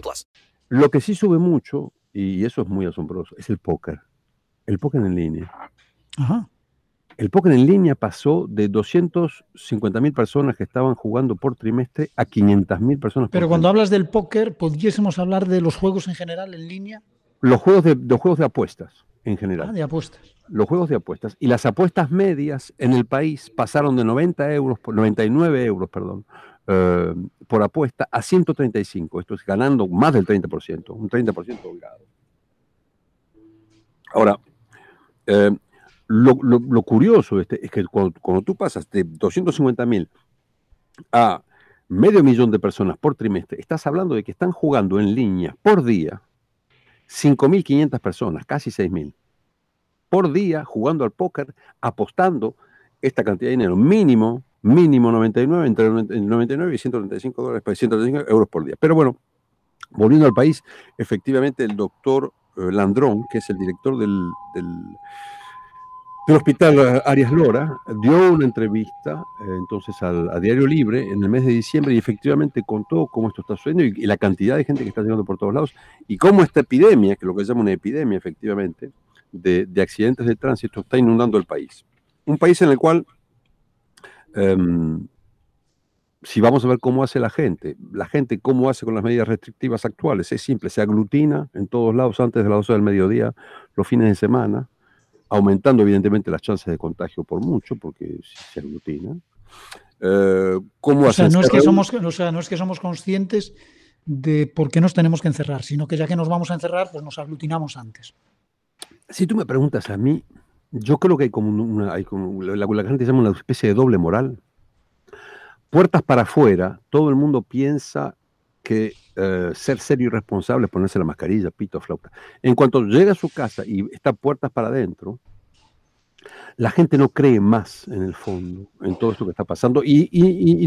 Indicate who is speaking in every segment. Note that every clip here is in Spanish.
Speaker 1: plus.
Speaker 2: Lo que sí sube mucho, y eso es muy asombroso, es el póker. El póker en línea.
Speaker 3: Ajá.
Speaker 2: El póker en línea pasó de 250 mil personas que estaban jugando por trimestre a 500 mil personas por
Speaker 3: Pero cuando
Speaker 2: trimestre.
Speaker 3: hablas del póker, ¿pudiésemos hablar de los juegos en general en línea?
Speaker 2: Los juegos de, los juegos de apuestas, en
Speaker 3: Ah,
Speaker 2: general.
Speaker 3: de apuestas.
Speaker 2: Los juegos de apuestas. Y las apuestas medias en el país pasaron de 90 euros, por- 99 euros, perdón, eh, por apuesta a 135. Esto es ganando más del 30%, un 30% holgado. Ahora, eh, lo, curioso este, es que cuando, cuando tú pasas de 250 mil a medio millón de personas por trimestre, estás hablando de que están jugando en línea por día 5.500 personas, casi 6.000, por día jugando al póker, apostando esta cantidad de dinero, mínimo, mínimo 99, entre 99 y 135 dólares, pues, 135 euros por día. Pero bueno, volviendo al país, efectivamente el doctor eh, Landrón, que es el director del, del, del hospital eh, Arias Lora, dio una entrevista eh, entonces al, a Diario Libre en el mes de diciembre y efectivamente contó cómo esto está sucediendo y, y la cantidad de gente que está llegando por todos lados y cómo esta epidemia, que es lo que se llama una epidemia efectivamente, de, de accidentes de tránsito está inundando el país. Un país en el cual, em, si vamos a ver cómo hace la gente, la gente cómo hace con las medidas restrictivas actuales, es simple, se aglutina en todos lados antes de las 12 del mediodía, los fines de semana, aumentando evidentemente las chances de contagio por mucho, porque se aglutina. Eh, ¿Cómo
Speaker 3: O sea, no es, que somos, o sea, no es que somos conscientes de por qué nos tenemos que encerrar, sino que ya que nos vamos a encerrar, pues nos aglutinamos antes.
Speaker 2: Si tú me preguntas a mí, yo creo que hay como una, hay como la, gente llama una especie de doble moral. Puertas para afuera, todo el mundo piensa que eh, ser serio y responsable es ponerse la mascarilla, pito, flauta. En cuanto llega a su casa y está puertas para adentro, la gente no cree más en el fondo, en todo esto que está pasando. Y,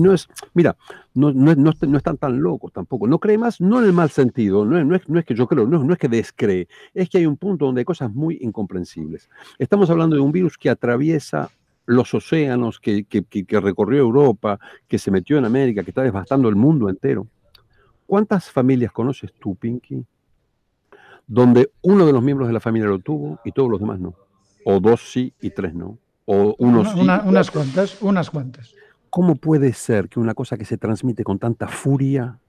Speaker 2: no es, mira, no, no, es- no est- no están tan locos tampoco. No cree más, no en el mal sentido, no es, es- que yo creo, no, es que descree, es que hay un punto donde hay cosas muy incomprensibles. Estamos hablando de un virus que atraviesa los océanos, que- que recorrió Europa, que se metió en América, que está devastando el mundo entero. ¿Cuántas familias conoces tú, Pinky, donde uno de los miembros de la familia lo tuvo y todos los demás no? O dos sí y tres no. O uno
Speaker 3: Una-
Speaker 2: sí.
Speaker 3: una- unas cuantas, unas cuantas.
Speaker 2: ¿Cómo puede ser que una cosa que se transmite con tanta furia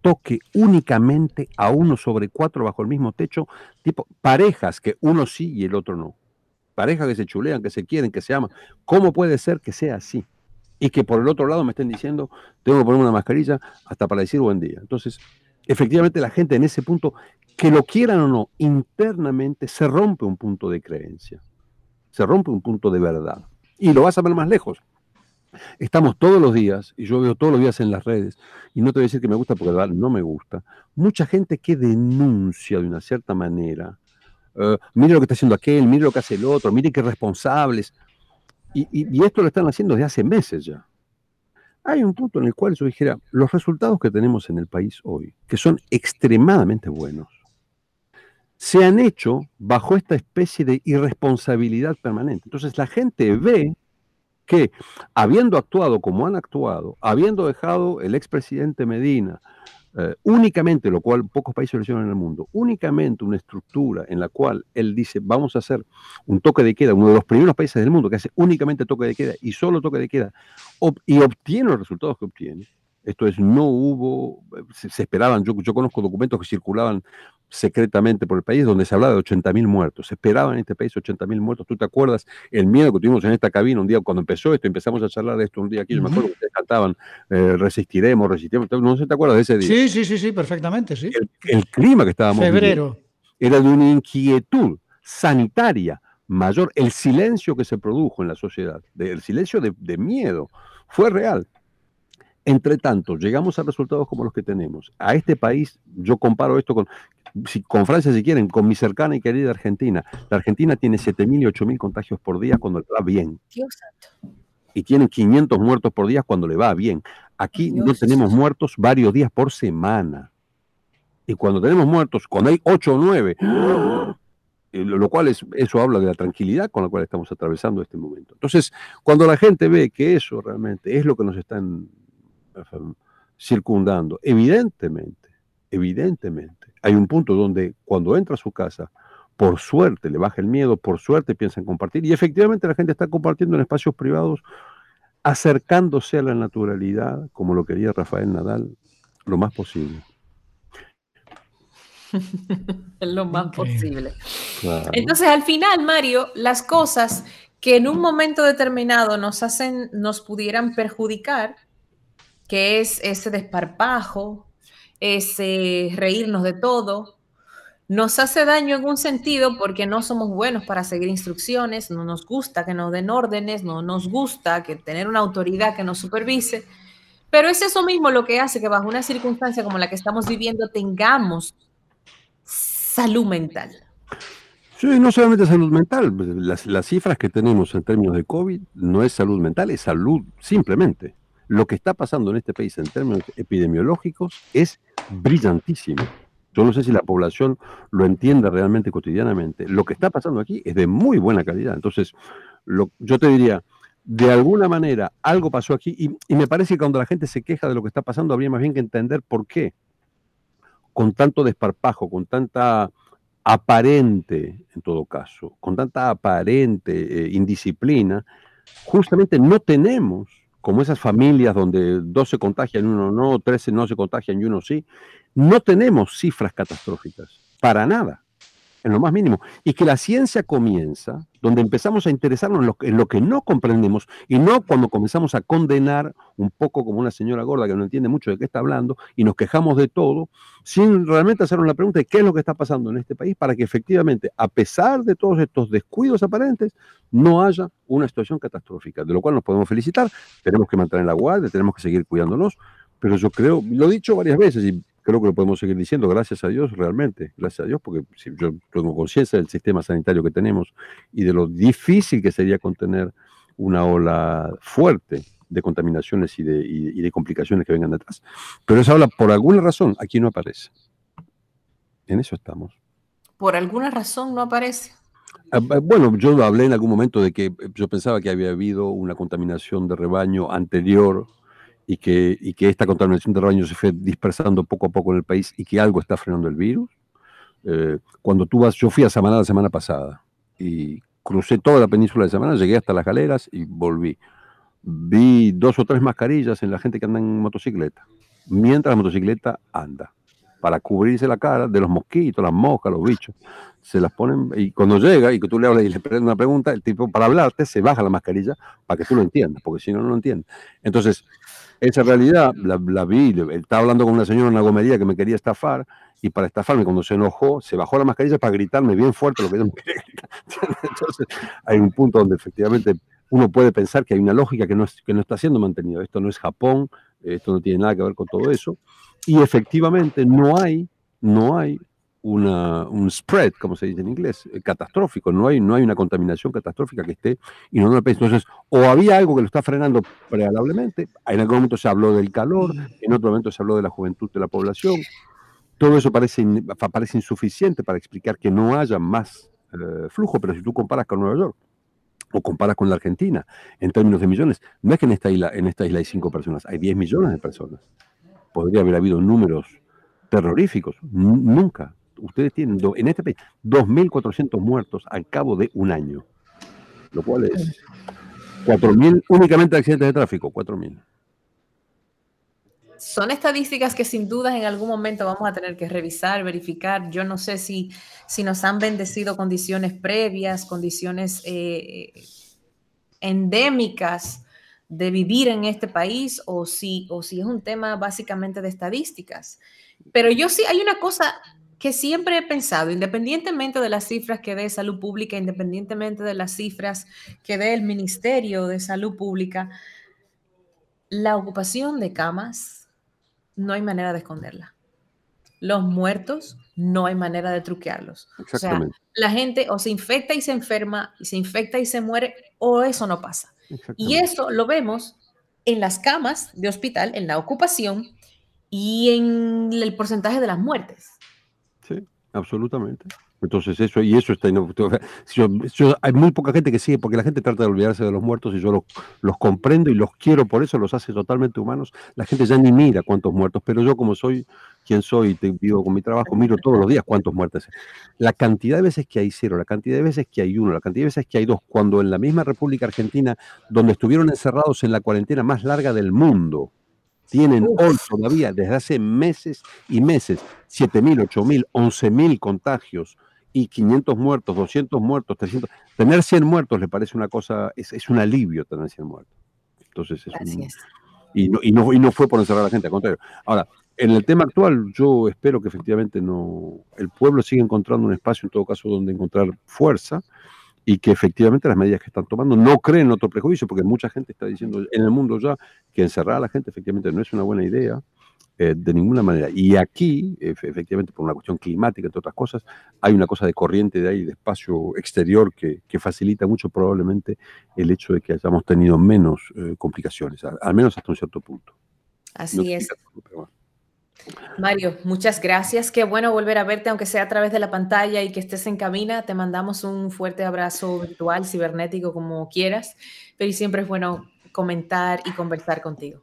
Speaker 2: toque únicamente a uno sobre cuatro bajo el mismo techo? Tipo, parejas que uno sí y el otro no. Parejas que se chulean, que se quieren, que se aman. ¿Cómo puede ser que sea así? Y que por el otro lado me estén diciendo, tengo que ponerme una mascarilla hasta para decir buen día. Entonces, efectivamente la gente en ese punto, que lo quieran o no, internamente se rompe un punto de creencia. Se rompe un punto de verdad. Y lo vas a ver más lejos. Estamos todos los días, y yo veo todos los días en las redes, y no te voy a decir que me gusta porque no me gusta, mucha gente que denuncia de una cierta manera, eh, mire lo que está haciendo aquel, mire lo que hace el otro, mire qué responsables, y esto lo están haciendo desde hace meses ya. Hay un punto en el cual yo dijera, los resultados que tenemos en el país hoy, que son extremadamente buenos, se han hecho bajo esta especie de irresponsabilidad permanente. Entonces la gente ve que habiendo actuado como han actuado, habiendo dejado el expresidente Medina eh, únicamente, lo cual pocos países lo hicieron en el mundo, únicamente una estructura en la cual él dice, vamos a hacer un toque de queda, uno de los primeros países del mundo que hace únicamente toque de queda y solo toque de queda, y obtiene los resultados que obtiene. Esto es, no hubo, se, se esperaban, yo conozco documentos que circulaban secretamente por el país donde se hablaba de 80.000 muertos. Se esperaban en este país 80.000 muertos. ¿Tú te acuerdas el miedo que tuvimos en esta cabina un día cuando empezó esto? Empezamos a charlar de esto un día aquí. Yo me acuerdo que ustedes cantaban eh, resistiremos, resistiremos. No sé te acuerdas de ese día.
Speaker 3: Sí, sí, sí, sí, perfectamente, sí.
Speaker 2: El, el clima que estábamos viviendo
Speaker 3: Febrero.
Speaker 2: era de una inquietud sanitaria mayor. El silencio que se produjo en la sociedad, el silencio de, de miedo, fue real. Entre tanto, llegamos a resultados como los que tenemos. A este país, yo comparo esto con, si, con Francia si quieren, con mi cercana y querida Argentina. La Argentina tiene 7.000 y 8.000 contagios por día cuando le va bien.
Speaker 4: Dios santo.
Speaker 2: Y tienen 500 muertos por día cuando le va bien. Aquí no
Speaker 4: Dios.
Speaker 2: tenemos muertos varios días por semana. Y cuando tenemos muertos, cuando hay 8 o 9, lo cual es, eso habla de la tranquilidad con la cual estamos atravesando este momento. Entonces, cuando la gente ve que eso realmente es lo que nos están eh, circundando, evidentemente, evidentemente, hay un punto donde cuando entra a su casa, por suerte le baja el miedo, por suerte piensa en compartir, y efectivamente la gente está compartiendo en espacios privados, acercándose a la naturalidad, como lo quería Rafael Nadal, lo más posible.
Speaker 4: lo más posible.
Speaker 2: Claro.
Speaker 4: Entonces, al final, Mario, las cosas que en un momento determinado nos hacen, nos pudieran perjudicar, que es ese desparpajo, ese reírnos de todo, nos hace daño en un sentido porque no somos buenos para seguir instrucciones, no nos gusta que nos den órdenes, no nos gusta que tener una autoridad que nos supervise, pero es eso mismo lo que hace que bajo una circunstancia como la que estamos viviendo tengamos salud mental.
Speaker 2: Sí, no solamente salud mental, las, las cifras que tenemos en términos de COVID no es salud mental, es salud simplemente. Lo que está pasando en este país en términos epidemiológicos es brillantísimo. Yo no sé si la población lo entiende realmente cotidianamente. Lo que está pasando aquí es de muy buena calidad. Entonces, lo- yo te diría, de alguna manera algo pasó aquí y, me parece que cuando la gente se queja de lo que está pasando, habría más bien que entender por qué. Con tanto desparpajo, con tanta aparente, en todo caso, con tanta aparente eh, indisciplina, justamente no tenemos, como esas familias donde dos se contagian uno no, 13 no se contagian y uno sí, no tenemos cifras catastróficas, para nada, en lo más mínimo. Y que la ciencia comienza donde empezamos a interesarnos en lo, que- no comprendemos y no cuando comenzamos a condenar un poco como una señora gorda que no entiende mucho de qué está hablando y nos quejamos de todo, sin realmente hacernos la pregunta de qué es lo que está pasando en este país para que efectivamente, a pesar de todos estos descuidos aparentes, no haya una situación catastrófica, de lo cual nos podemos felicitar, tenemos que mantener la guardia, tenemos que seguir cuidándonos, pero yo creo, lo he dicho varias veces y creo que lo podemos seguir diciendo, gracias a Dios, realmente, gracias a Dios, porque si yo tengo conciencia del sistema sanitario que tenemos y de lo difícil que sería contener una ola fuerte de contaminaciones y de, y- y de complicaciones que vengan detrás. Pero esa ola, por alguna razón, aquí no aparece. En eso estamos.
Speaker 4: Por alguna razón no aparece.
Speaker 2: Ah, ah, Bueno, yo hablé en algún momento de que eh, yo pensaba que había habido una contaminación de rebaño anterior y que, y que esta contaminación de rebaño se fue dispersando poco a poco en el país y que algo está frenando el virus. Eh, cuando tú vas, yo fui a Samaná la semana pasada y crucé toda la península de Samaná, llegué hasta las galeras y volví. Vi dos o tres mascarillas en la gente que anda en motocicleta, mientras la motocicleta anda, para cubrirse la cara de los mosquitos, las moscas, los bichos se las ponen y cuando llega y que tú le hablas y le preguntas una pregunta, el tipo para hablarte se baja la mascarilla para que tú lo entiendas, porque si no, no lo entiendes. Entonces, esa realidad la, la vi, estaba hablando con una señora en una gomería que me quería estafar y para estafarme cuando se enojó, se bajó la mascarilla para gritarme bien fuerte lo que yo gritar. Entonces, hay un punto donde efectivamente uno puede pensar que hay una lógica que no, es- que no está siendo mantenida. Esto no es Japón, esto no tiene nada que ver con todo eso. Y efectivamente no hay, no hay una, un spread, como se dice en inglés, eh, catastrófico. No hay, no hay una contaminación catastrófica que esté inundando el país. Entonces, o había algo que lo está frenando prealablemente. En algún momento se habló del calor, en otro momento se habló de la juventud de la población. Todo eso parece, parece insuficiente para explicar que no haya más eh, flujo, pero si tú comparas con Nueva York o comparas con la Argentina en términos de millones, no es que en esta isla, en esta isla hay 5 personas, hay 10 millones de personas. Podría haber habido números terroríficos. Nunca. Ustedes tienen do- en este país 2.400 muertos al cabo de un año, lo cual es 4.000 únicamente accidentes de tráfico, 4.000.
Speaker 4: Son estadísticas que sin duda en algún momento vamos a tener que revisar, verificar. Yo no sé si, si nos han bendecido condiciones previas, condiciones eh, endémicas de vivir en este país o si, o si es un tema básicamente de estadísticas. Pero yo sí, hay una cosa que siempre he pensado, independientemente de las cifras que dé salud pública, independientemente de las cifras que dé el Ministerio de Salud Pública, la ocupación de camas no hay manera de esconderla. Los muertos no hay manera de truquearlos. O sea, la gente o se infecta y se enferma, y se infecta y se muere, o eso no pasa. Y eso lo vemos en las camas de hospital, en la ocupación y en el porcentaje de las muertes.
Speaker 2: Sí, absolutamente. Entonces eso, y eso está yo- yo- hay muy poca gente que sigue, porque la gente trata de olvidarse de los muertos y yo los, los comprendo y los quiero por eso, los hace totalmente humanos. La gente ya ni mira cuántos muertos, pero yo como soy quien soy, y te vivo con mi trabajo, miro todos los días cuántos muertos. hay. La cantidad de veces que hay cero, la cantidad de veces que hay uno, la cantidad de veces que hay dos, cuando en la misma República Argentina, donde estuvieron encerrados en la cuarentena más larga del mundo, tienen hoy todavía, desde hace meses y meses, 7.000, 8.000, 11.000 contagios y 500 muertos, 200 muertos, 300. Tener 100 muertos le parece una cosa, es, es un alivio tener 100 muertos. Entonces, es
Speaker 4: Así
Speaker 2: un-
Speaker 4: es.
Speaker 2: y, no, y, no, y no fue por encerrar a la gente, al contrario. Ahora, en el tema actual, yo espero que efectivamente no, el pueblo siga encontrando un espacio, en todo caso, donde encontrar fuerza y que efectivamente las medidas que están tomando no creen otro prejuicio, porque mucha gente está diciendo en el mundo ya que encerrar a la gente efectivamente no es una buena idea eh, de ninguna manera. Y aquí, efe- efectivamente, por una cuestión climática, entre otras cosas, hay una cosa de corriente de ahí, de espacio exterior, que, que facilita mucho probablemente el hecho de que hayamos tenido menos eh, complicaciones, a- al menos hasta un cierto punto. No
Speaker 4: Así es.
Speaker 2: pero bueno.
Speaker 4: Mario, muchas gracias. Qué bueno volver a verte, aunque sea a través de la pantalla y que estés en cabina. Te mandamos un fuerte abrazo virtual, cibernético, como quieras, pero siempre es bueno comentar y conversar contigo.